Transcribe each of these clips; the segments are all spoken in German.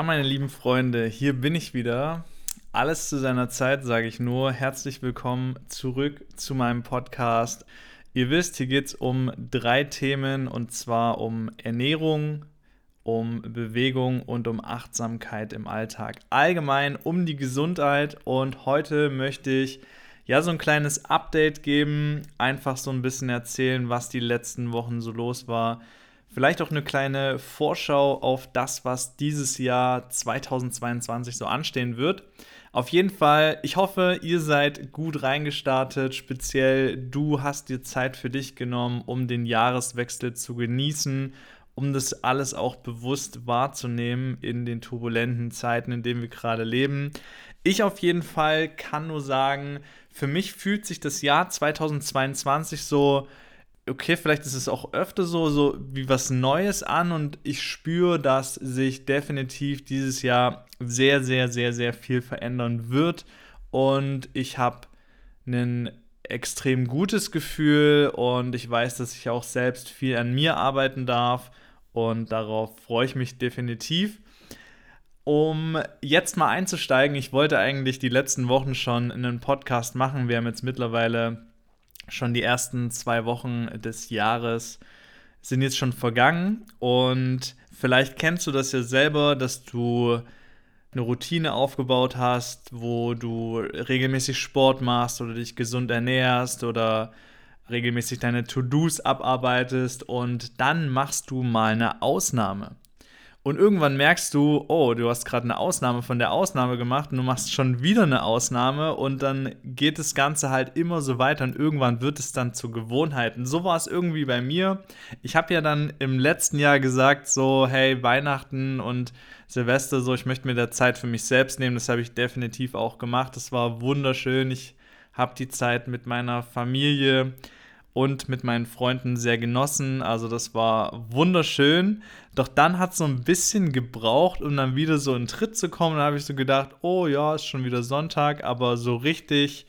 Ja, meine lieben Freunde, hier bin ich wieder. Alles zu seiner Zeit, sage ich nur. Herzlich willkommen zurück zu meinem Podcast. Ihr wisst, hier geht es um drei Themen und zwar um Ernährung, um Bewegung und um Achtsamkeit im Alltag. Allgemein um die Gesundheit und heute möchte ich ja so ein kleines Update geben, einfach so ein bisschen erzählen, was die letzten Wochen so los war Vielleicht auch eine kleine Vorschau auf das, was dieses Jahr 2022 so anstehen wird. Auf jeden Fall, ich hoffe, ihr seid gut reingestartet. Speziell du hast dir Zeit für dich genommen, um den Jahreswechsel zu genießen, um das alles auch bewusst wahrzunehmen in den turbulenten Zeiten, in denen wir gerade leben. Ich auf jeden Fall kann nur sagen, für mich fühlt sich das Jahr 2022 so okay, vielleicht ist es auch öfter so, so wie was Neues an und ich spüre, dass sich definitiv dieses Jahr sehr, sehr, sehr, sehr viel verändern wird und ich habe ein extrem gutes Gefühl und ich weiß, dass ich auch selbst viel an mir arbeiten darf und darauf freue ich mich definitiv. Um jetzt mal einzusteigen, ich wollte eigentlich die letzten Wochen schon einen Podcast machen. Wir haben jetzt mittlerweile schon die ersten zwei Wochen des Jahres sind jetzt schon vergangen und vielleicht kennst du das ja selber, dass du eine Routine aufgebaut hast, wo du regelmäßig Sport machst oder dich gesund ernährst oder regelmäßig deine To-Dos abarbeitest und dann machst du mal eine Ausnahme. Und irgendwann merkst du, oh, du hast gerade eine Ausnahme von der Ausnahme gemacht und du machst schon wieder eine Ausnahme und dann geht das Ganze halt immer so weiter und irgendwann wird es dann zur Gewohnheit. Und so war es irgendwie bei mir. Ich habe ja dann im letzten Jahr gesagt, so, hey, Weihnachten und Silvester, so, ich möchte mir da Zeit für mich selbst nehmen. Das habe ich definitiv auch gemacht. Das war wunderschön. Ich habe die Zeit mit meiner Familie und mit meinen Freunden sehr genossen. Also das war wunderschön. Doch dann hat es so ein bisschen gebraucht, um dann wieder so in Tritt zu kommen. Da habe ich so gedacht, oh ja, ist schon wieder Sonntag, aber so richtig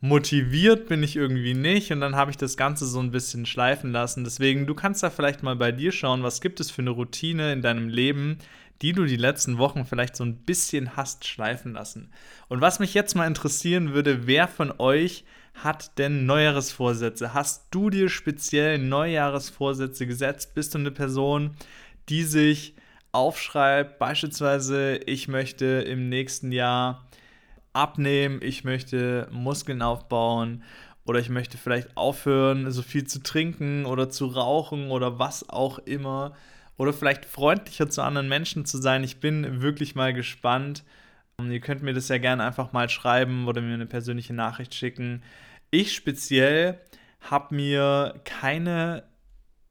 motiviert bin ich irgendwie nicht. Und dann habe ich das Ganze so ein bisschen schleifen lassen. Deswegen, du kannst da vielleicht mal bei dir schauen, was gibt es für eine Routine in deinem Leben, die du die letzten Wochen vielleicht so ein bisschen hast schleifen lassen. Und was mich jetzt mal interessieren würde, wer von euch hat denn Neujahresvorsätze? Hast du dir speziell Neujahresvorsätze gesetzt? Bist du eine Person, die sich aufschreibt, beispielsweise, ich möchte im nächsten Jahr abnehmen, ich möchte Muskeln aufbauen oder ich möchte vielleicht aufhören, so viel zu trinken oder zu rauchen oder was auch immer oder vielleicht freundlicher zu anderen Menschen zu sein. Ich bin wirklich mal gespannt. Ihr könnt mir das ja gerne einfach mal schreiben oder mir eine persönliche Nachricht schicken. Ich speziell habe mir keine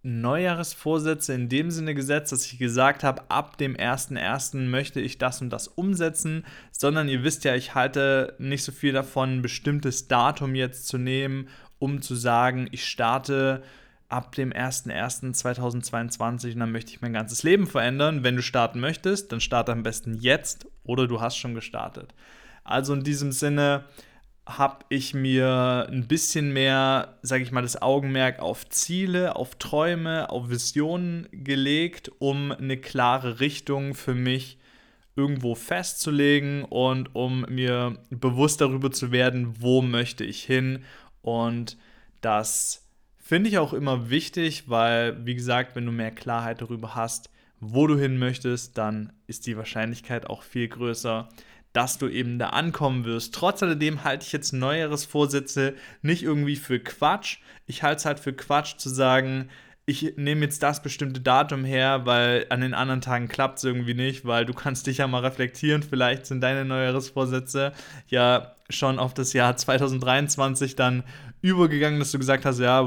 Neujahresvorsätze in dem Sinne gesetzt, dass ich gesagt habe, ab dem 1.1. möchte ich das und das umsetzen, sondern ihr wisst ja, ich halte nicht so viel davon, ein bestimmtes Datum jetzt zu nehmen, um zu sagen, ich starte ab dem 01.01.2022 und dann möchte ich mein ganzes Leben verändern. Wenn du starten möchtest, dann starte am besten jetzt oder du hast schon gestartet. Also in diesem Sinne, habe ich mir ein bisschen mehr, sage ich mal, das Augenmerk auf Ziele, auf Träume, auf Visionen gelegt, um eine klare Richtung für mich irgendwo festzulegen und um mir bewusst darüber zu werden, wo möchte ich hin. Und das finde ich auch immer wichtig, weil, wie gesagt, wenn du mehr Klarheit darüber hast, wo du hin möchtest, dann ist die Wahrscheinlichkeit auch viel größer, dass du eben da ankommen wirst. Trotz alledem halte ich jetzt Neujahresvorsätze nicht irgendwie für Quatsch. Ich halte es halt für Quatsch zu sagen, ich nehme jetzt das bestimmte Datum her, weil an den anderen Tagen klappt es irgendwie nicht, weil du kannst dich ja mal reflektieren, vielleicht sind deine Neujahresvorsätze ja schon auf das Jahr 2023 dann übergegangen, dass du gesagt hast, ja,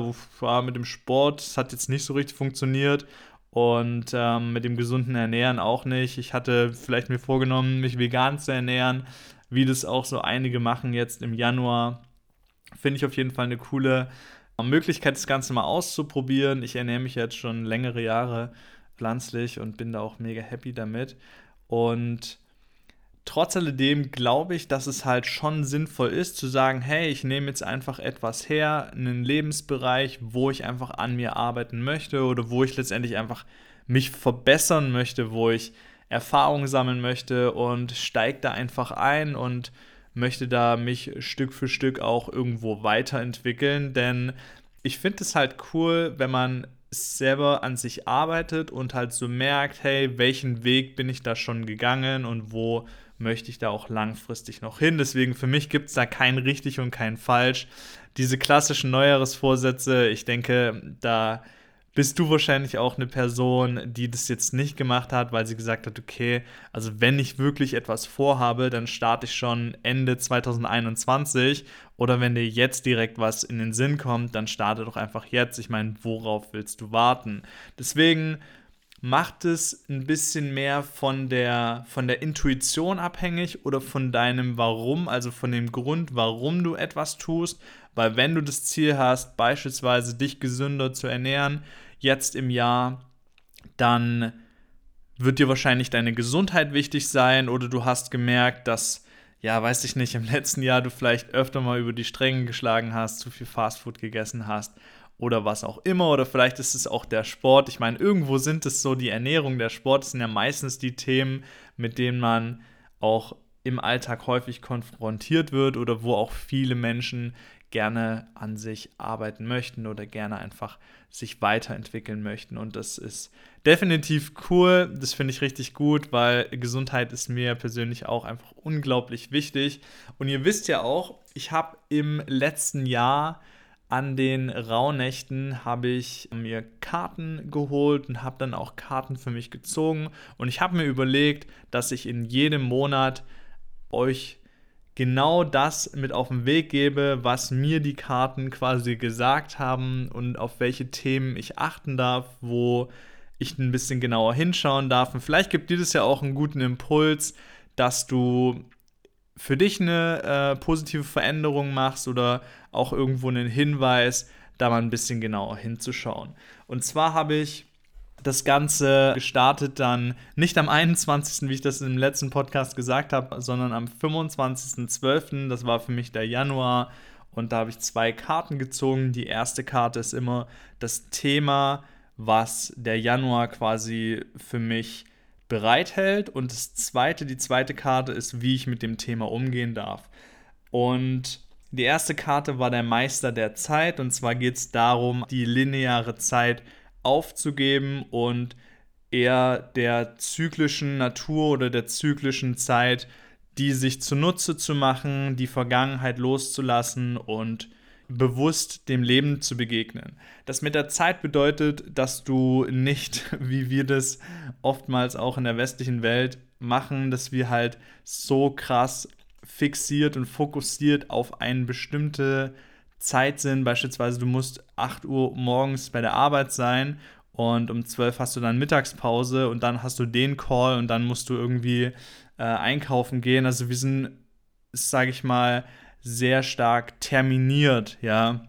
mit dem Sport, das hat jetzt nicht so richtig funktioniert und ähm, mit dem gesunden Ernähren auch nicht. Ich hatte vielleicht mir vorgenommen, mich vegan zu ernähren, wie das auch so einige machen jetzt im Januar. Finde ich auf jeden Fall eine coole Möglichkeit, das Ganze mal auszuprobieren. Ich ernähre mich jetzt schon längere Jahre pflanzlich und bin da auch mega happy damit. Und trotz alledem glaube ich, dass es halt schon sinnvoll ist zu sagen, hey, ich nehme jetzt einfach etwas her, einen Lebensbereich, wo ich einfach an mir arbeiten möchte oder wo ich letztendlich einfach mich verbessern möchte, wo ich Erfahrung sammeln möchte und steige da einfach ein und möchte da mich Stück für Stück auch irgendwo weiterentwickeln, denn ich finde es halt cool, wenn man selber an sich arbeitet und halt so merkt, hey, welchen Weg bin ich da schon gegangen und wo möchte ich da auch langfristig noch hin. Deswegen für mich gibt es da kein richtig und kein falsch. Diese klassischen Neujahresvorsätze, ich denke, da bist du wahrscheinlich auch eine Person, die das jetzt nicht gemacht hat, weil sie gesagt hat, okay, also wenn ich wirklich etwas vorhabe, dann starte ich schon Ende 2021 oder wenn dir jetzt direkt was in den Sinn kommt, dann starte doch einfach jetzt. Ich meine, worauf willst du warten? Deswegen macht es ein bisschen mehr von der, von der Intuition abhängig oder von deinem Warum, also von dem Grund, warum du etwas tust. Weil wenn du das Ziel hast, beispielsweise dich gesünder zu ernähren, jetzt im Jahr, dann wird dir wahrscheinlich deine Gesundheit wichtig sein oder du hast gemerkt, dass, ja, weiß ich nicht, im letzten Jahr du vielleicht öfter mal über die Stränge geschlagen hast, zu viel Fastfood gegessen hast oder was auch immer. Oder vielleicht ist es auch der Sport. Ich meine, irgendwo sind es so die Ernährung, der Sport sind ja meistens die Themen, mit denen man auch im Alltag häufig konfrontiert wird oder wo auch viele Menschen gerne an sich arbeiten möchten oder gerne einfach sich weiterentwickeln möchten. Und das ist definitiv cool. Das finde ich richtig gut, weil Gesundheit ist mir persönlich auch einfach unglaublich wichtig. Und ihr wisst ja auch, ich habe im letzten Jahr an den Rauhnächten habe ich mir Karten geholt und habe dann auch Karten für mich gezogen. Und ich habe mir überlegt, dass ich in jedem Monat euch genau das mit auf den Weg gebe, was mir die Karten quasi gesagt haben und auf welche Themen ich achten darf, wo ich ein bisschen genauer hinschauen darf. Und vielleicht gibt dir das ja auch einen guten Impuls, dass du für dich eine äh, positive Veränderung machst oder auch irgendwo einen Hinweis, da mal ein bisschen genauer hinzuschauen. Und zwar habe ich das Ganze gestartet dann nicht am 21., wie ich das im letzten Podcast gesagt habe, sondern am 25.12. Das war für mich der Januar. Und da habe ich zwei Karten gezogen. Die erste Karte ist immer das Thema, was der Januar quasi für mich bereithält. Und das zweite, die zweite Karte ist, wie ich mit dem Thema umgehen darf. Und die erste Karte war der Meister der Zeit. Und zwar geht es darum, die lineare Zeit aufzugeben und eher der zyklischen Natur oder der zyklischen Zeit, die sich zunutze zu machen, die Vergangenheit loszulassen und bewusst dem Leben zu begegnen. Das mit der Zeit bedeutet, dass du nicht, wie wir das oftmals auch in der westlichen Welt machen, dass wir halt so krass fixiert und fokussiert auf eine bestimmte Zeit sind. Beispielsweise, du musst 8 Uhr morgens bei der Arbeit sein und um 12 hast du dann Mittagspause und dann hast du den Call und dann musst du irgendwie äh, einkaufen gehen. Also wir sind, sage ich mal, sehr stark terminiert, ja.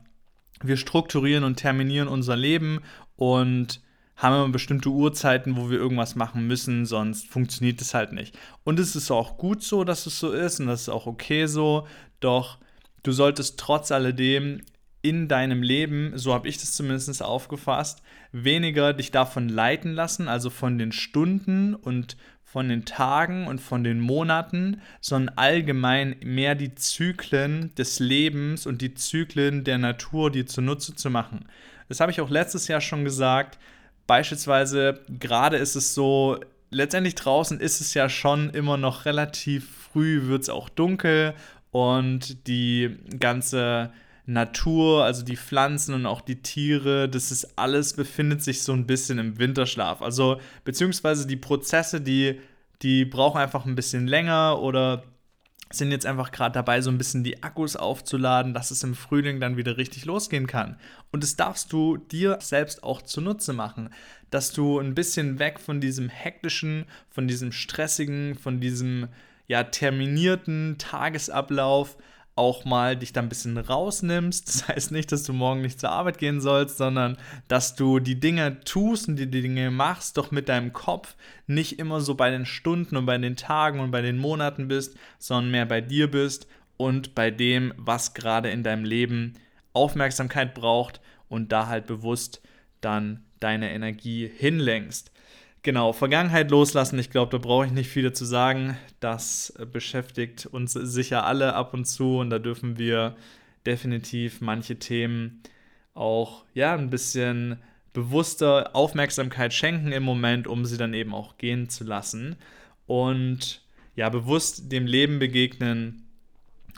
Wir strukturieren und terminieren unser Leben und haben immer bestimmte Uhrzeiten, wo wir irgendwas machen müssen, sonst funktioniert es halt nicht. Und es ist auch gut so, dass es so ist und das ist auch okay so, doch du solltest trotz alledem in deinem Leben, so habe ich das zumindest aufgefasst, weniger dich davon leiten lassen, also von den Stunden und von den Tagen und von den Monaten, sondern allgemein mehr die Zyklen des Lebens und die Zyklen der Natur, die zunutze zu machen. Das habe ich auch letztes Jahr schon gesagt. Beispielsweise, gerade ist es so, letztendlich draußen ist es ja schon immer noch relativ früh, wird es auch dunkel und die ganze Natur, also die Pflanzen und auch die Tiere, das ist alles befindet sich so ein bisschen im Winterschlaf. Also beziehungsweise die Prozesse, die, die brauchen einfach ein bisschen länger oder sind jetzt einfach gerade dabei, so ein bisschen die Akkus aufzuladen, dass es im Frühling dann wieder richtig losgehen kann. Und das darfst du dir selbst auch zunutze machen, dass du ein bisschen weg von diesem hektischen, von diesem stressigen, von diesem ja terminierten Tagesablauf auch mal dich da ein bisschen rausnimmst. Das heißt nicht, dass du morgen nicht zur Arbeit gehen sollst, sondern dass du die Dinge tust und die, Dinge machst, doch mit deinem Kopf nicht immer so bei den Stunden und bei den Tagen und bei den Monaten bist, sondern mehr bei dir bist und bei dem, was gerade in deinem Leben Aufmerksamkeit braucht und da halt bewusst dann deine Energie hinlenkst. Genau, Vergangenheit loslassen, ich glaube, da brauche ich nicht viel dazu sagen. Das beschäftigt uns sicher alle ab und zu und da dürfen wir definitiv manche Themen auch ja ein bisschen bewusster Aufmerksamkeit schenken im Moment, um sie dann eben auch gehen zu lassen und ja bewusst dem Leben begegnen,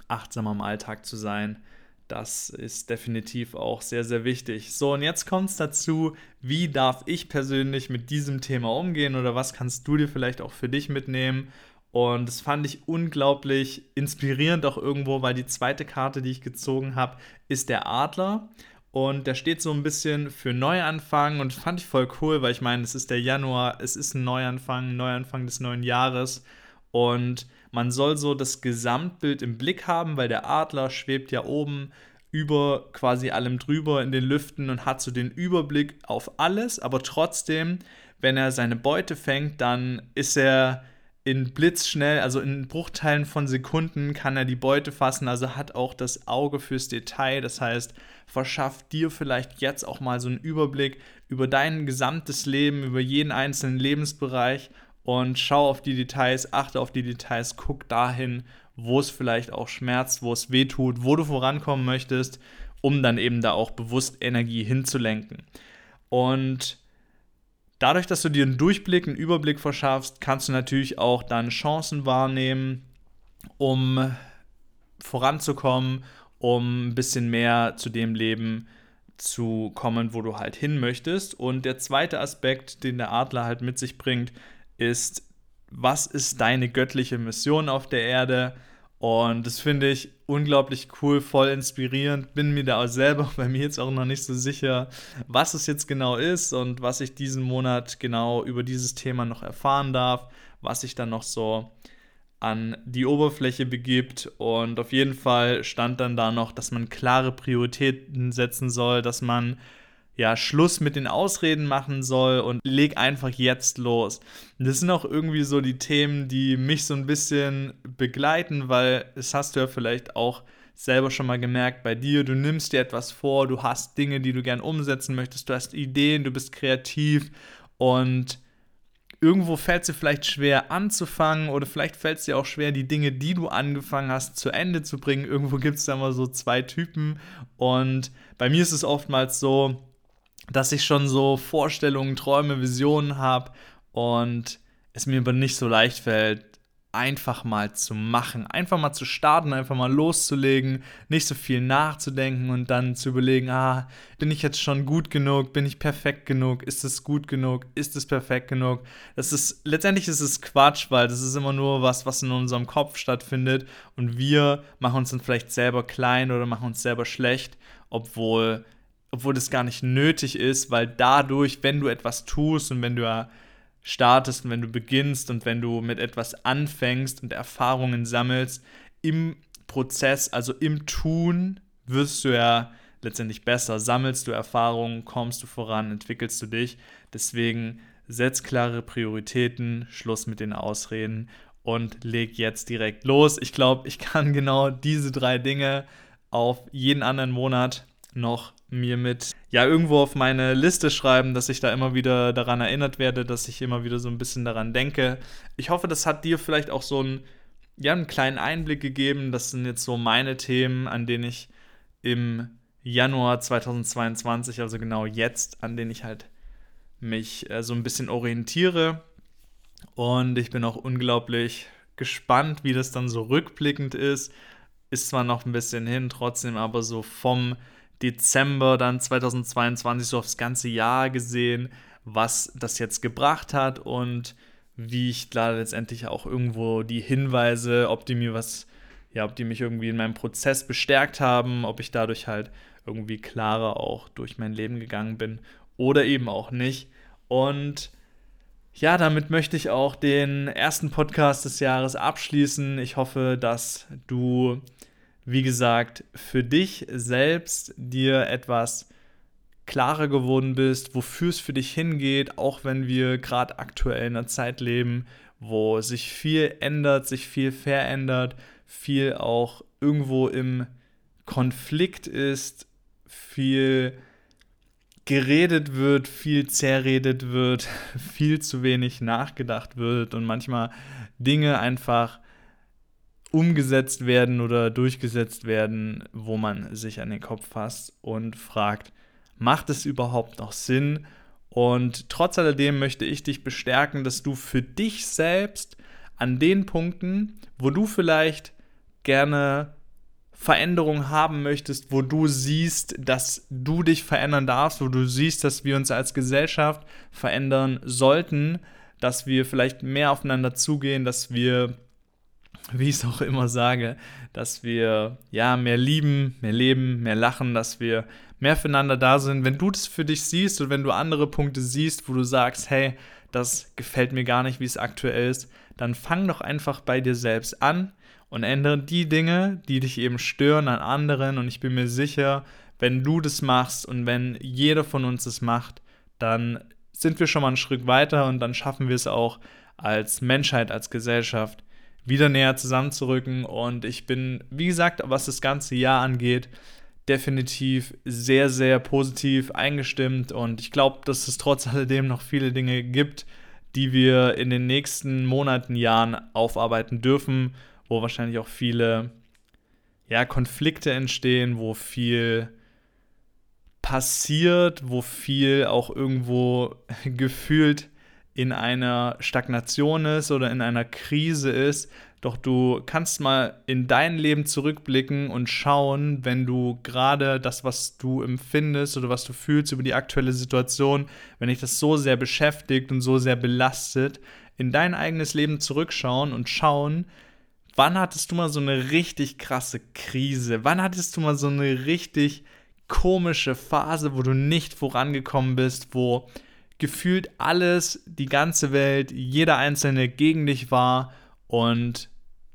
achtsam am Alltag zu sein das ist definitiv auch sehr, sehr wichtig. So, und jetzt kommt es dazu, wie darf ich persönlich mit diesem Thema umgehen oder was kannst du dir vielleicht auch für dich mitnehmen? Und das fand ich unglaublich inspirierend auch irgendwo, weil die zweite Karte, die ich gezogen habe, ist der Adler. Und der steht so ein bisschen für Neuanfang und fand ich voll cool, weil ich meine, es ist der Januar, es ist ein Neuanfang, Neuanfang des neuen Jahres. Und man soll so das Gesamtbild im Blick haben, weil der Adler schwebt ja oben über quasi allem drüber in den Lüften und hat so den Überblick auf alles, aber trotzdem, wenn er seine Beute fängt, dann ist er in blitzschnell, also in Bruchteilen von Sekunden kann er die Beute fassen, also hat auch das Auge fürs Detail, das heißt, verschafft dir vielleicht jetzt auch mal so einen Überblick über dein gesamtes Leben, über jeden einzelnen Lebensbereich und schau auf die Details, achte auf die Details, guck dahin, wo es vielleicht auch schmerzt, wo es weh tut, wo du vorankommen möchtest, um dann eben da auch bewusst Energie hinzulenken. Und dadurch, dass du dir einen Durchblick, einen Überblick verschaffst, kannst du natürlich auch deine Chancen wahrnehmen, um voranzukommen, um ein bisschen mehr zu dem Leben zu kommen, wo du halt hin möchtest. Und der zweite Aspekt, den der Adler halt mit sich bringt, ist, was ist deine göttliche Mission auf der Erde? Und das finde ich unglaublich cool, voll inspirierend. Bin mir da auch selber bei mir jetzt auch noch nicht so sicher, was es jetzt genau ist und was ich diesen Monat genau über dieses Thema noch erfahren darf, was sich dann noch so an die Oberfläche begibt. Und auf jeden Fall stand dann da noch, dass man klare Prioritäten setzen soll, dass man ja, Schluss mit den Ausreden machen soll und leg einfach jetzt los. Das sind auch irgendwie so die Themen, die mich so ein bisschen begleiten, weil es hast du ja vielleicht auch selber schon mal gemerkt bei dir, du nimmst dir etwas vor, du hast Dinge, die du gern umsetzen möchtest, du hast Ideen, du bist kreativ und irgendwo fällt es dir vielleicht schwer anzufangen oder vielleicht fällt es dir auch schwer, die Dinge, die du angefangen hast, zu Ende zu bringen. Irgendwo gibt es da mal so zwei Typen und bei mir ist es oftmals so, dass ich schon so Vorstellungen, Träume, Visionen habe und es mir aber nicht so leicht fällt, einfach mal zu machen, einfach mal zu starten, einfach mal loszulegen, nicht so viel nachzudenken und dann zu überlegen, ah, bin ich jetzt schon gut genug, bin ich perfekt genug, ist es gut genug, ist es perfekt genug? Das ist letztendlich ist es Quatsch, weil das ist immer nur was, was in unserem Kopf stattfindet und wir machen uns dann vielleicht selber klein oder machen uns selber schlecht, obwohl obwohl das gar nicht nötig ist, weil dadurch, wenn du etwas tust und wenn du startest und wenn du beginnst und wenn du mit etwas anfängst und Erfahrungen sammelst, im Prozess, also im Tun, wirst du ja letztendlich besser. Sammelst du Erfahrungen, kommst du voran, entwickelst du dich. Deswegen setz klare Prioritäten, Schluss mit den Ausreden und leg jetzt direkt los. Ich glaube, ich kann genau diese drei Dinge auf jeden anderen Monat noch mir mit, ja, irgendwo auf meine Liste schreiben, dass ich da immer wieder daran erinnert werde, dass ich immer wieder so ein bisschen daran denke. Ich hoffe, das hat dir vielleicht auch so einen, ja, einen kleinen Einblick gegeben. Das sind jetzt so meine Themen, an denen ich im Januar 2022, also genau jetzt, an denen ich halt mich äh, so ein bisschen orientiere. Und ich bin auch unglaublich gespannt, wie das dann so rückblickend ist. Ist zwar noch ein bisschen hin, trotzdem aber so vom Dezember dann 2022 so aufs ganze Jahr gesehen, was das jetzt gebracht hat und wie ich da letztendlich auch irgendwo die Hinweise, ob die mir was, ja, ob die mich irgendwie in meinem Prozess bestärkt haben, ob ich dadurch halt irgendwie klarer auch durch mein Leben gegangen bin oder eben auch nicht. Und ja, damit möchte ich auch den ersten Podcast des Jahres abschließen. Ich hoffe, dass du wie gesagt, für dich selbst dir etwas klarer geworden bist, wofür es für dich hingeht, auch wenn wir gerade aktuell in einer Zeit leben, wo sich viel ändert, sich viel verändert, viel auch irgendwo im Konflikt ist, viel geredet wird, viel zerredet wird, viel zu wenig nachgedacht wird und manchmal Dinge einfach umgesetzt werden oder durchgesetzt werden, wo man sich an den Kopf fasst und fragt, macht es überhaupt noch Sinn? Und trotz alledem möchte ich dich bestärken, dass du für dich selbst an den Punkten, wo du vielleicht gerne Veränderung haben möchtest, wo du siehst, dass du dich verändern darfst, wo du siehst, dass wir uns als Gesellschaft verändern sollten, dass wir vielleicht mehr aufeinander zugehen, dass wir, wie ich es auch immer sage, dass wir ja mehr lieben, mehr leben, mehr lachen, dass wir mehr füreinander da sind. Wenn du das für dich siehst und wenn du andere Punkte siehst, wo du sagst, hey, das gefällt mir gar nicht, wie es aktuell ist, dann fang doch einfach bei dir selbst an und ändere die Dinge, die dich eben stören an anderen. Und ich bin mir sicher, wenn du das machst und wenn jeder von uns es macht, dann sind wir schon mal einen Schritt weiter und dann schaffen wir es auch als Menschheit, als Gesellschaft wieder näher zusammenzurücken. Und ich bin, wie gesagt, was das ganze Jahr angeht, definitiv sehr, sehr positiv eingestimmt. Und ich glaube, dass es trotz alledem noch viele Dinge gibt, die wir in den nächsten Monaten, Jahren aufarbeiten dürfen wo wahrscheinlich auch viele ja, Konflikte entstehen, wo viel passiert, wo viel auch irgendwo gefühlt in einer Stagnation ist oder in einer Krise ist. Doch du kannst mal in dein Leben zurückblicken und schauen, wenn du gerade das, was du empfindest oder was du fühlst über die aktuelle Situation, wenn dich das so sehr beschäftigt und so sehr belastet, in dein eigenes Leben zurückschauen und schauen, wann hattest du mal so eine richtig krasse Krise? Wann hattest du mal so eine richtig komische Phase, wo du nicht vorangekommen bist, wo gefühlt alles, die ganze Welt, jeder Einzelne gegen dich war und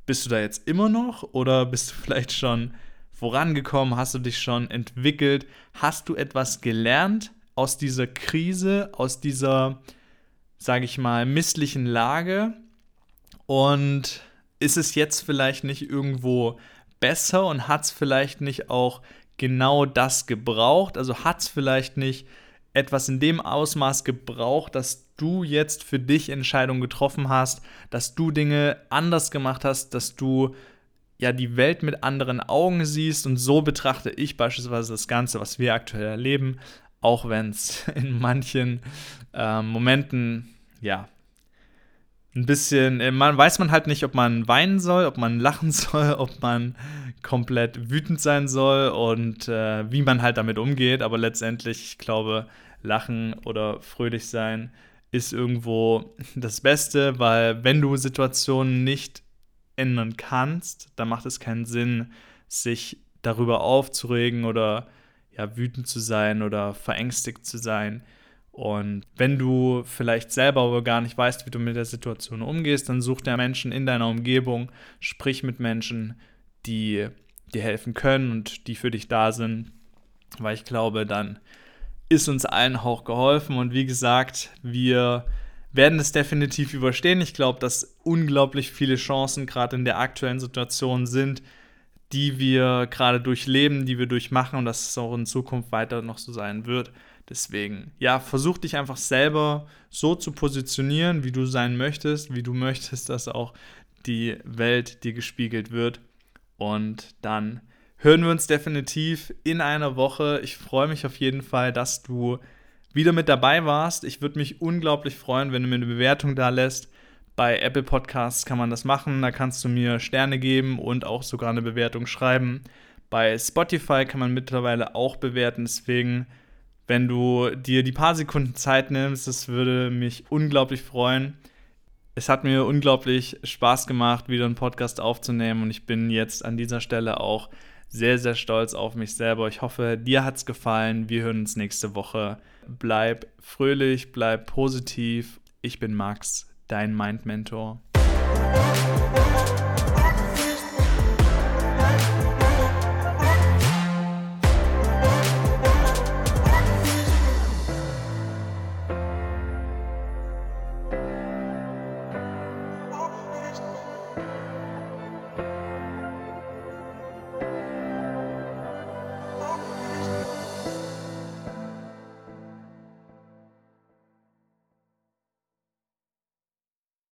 bist du da jetzt immer noch oder bist du vielleicht schon vorangekommen? Hast du dich schon entwickelt? Hast du etwas gelernt aus dieser Krise, aus dieser, sage ich mal, misslichen Lage? Und ist es jetzt vielleicht nicht irgendwo besser und hat es vielleicht nicht auch genau das gebraucht? Also hat es vielleicht nicht etwas in dem Ausmaß gebraucht, dass du jetzt für dich Entscheidungen getroffen hast, dass du Dinge anders gemacht hast, dass du ja die Welt mit anderen Augen siehst. Und so betrachte ich beispielsweise das Ganze, was wir aktuell erleben, auch wenn es in manchen äh, Momenten ja ein bisschen, äh, man weiß man halt nicht, ob man weinen soll, ob man lachen soll, ob man komplett wütend sein soll und äh, wie man halt damit umgeht. Aber letztendlich, ich glaube, lachen oder fröhlich sein ist irgendwo das Beste, weil wenn du Situationen nicht ändern kannst, dann macht es keinen Sinn, sich darüber aufzuregen oder ja, wütend zu sein oder verängstigt zu sein. Und wenn du vielleicht selber aber gar nicht weißt, wie du mit der Situation umgehst, dann such dir Menschen in deiner Umgebung, sprich mit Menschen, die dir helfen können und die für dich da sind, weil ich glaube, dann ist uns allen auch geholfen. Und wie gesagt, wir werden es definitiv überstehen. Ich glaube, dass unglaublich viele Chancen gerade in der aktuellen Situation sind, die wir gerade durchleben, die wir durchmachen und dass es auch in Zukunft weiter noch so sein wird. Deswegen, ja, versuch dich einfach selber so zu positionieren, wie du sein möchtest, wie du möchtest, dass auch die Welt dir gespiegelt wird. Und dann hören wir uns definitiv in einer Woche. Ich freue mich auf jeden Fall, dass du wieder mit dabei warst. Ich würde mich unglaublich freuen, wenn du mir eine Bewertung da lässt. Bei Apple Podcasts kann man das machen. Da kannst du mir Sterne geben und auch sogar eine Bewertung schreiben. Bei Spotify kann man mittlerweile auch bewerten. Deswegen wenn du dir die paar Sekunden Zeit nimmst. Das würde mich unglaublich freuen. Es hat mir unglaublich Spaß gemacht, wieder einen Podcast aufzunehmen und ich bin jetzt an dieser Stelle auch sehr, sehr stolz auf mich selber. Ich hoffe, dir hat es gefallen. Wir hören uns nächste Woche. Bleib fröhlich, bleib positiv. Ich bin Max, dein Mind Mentor.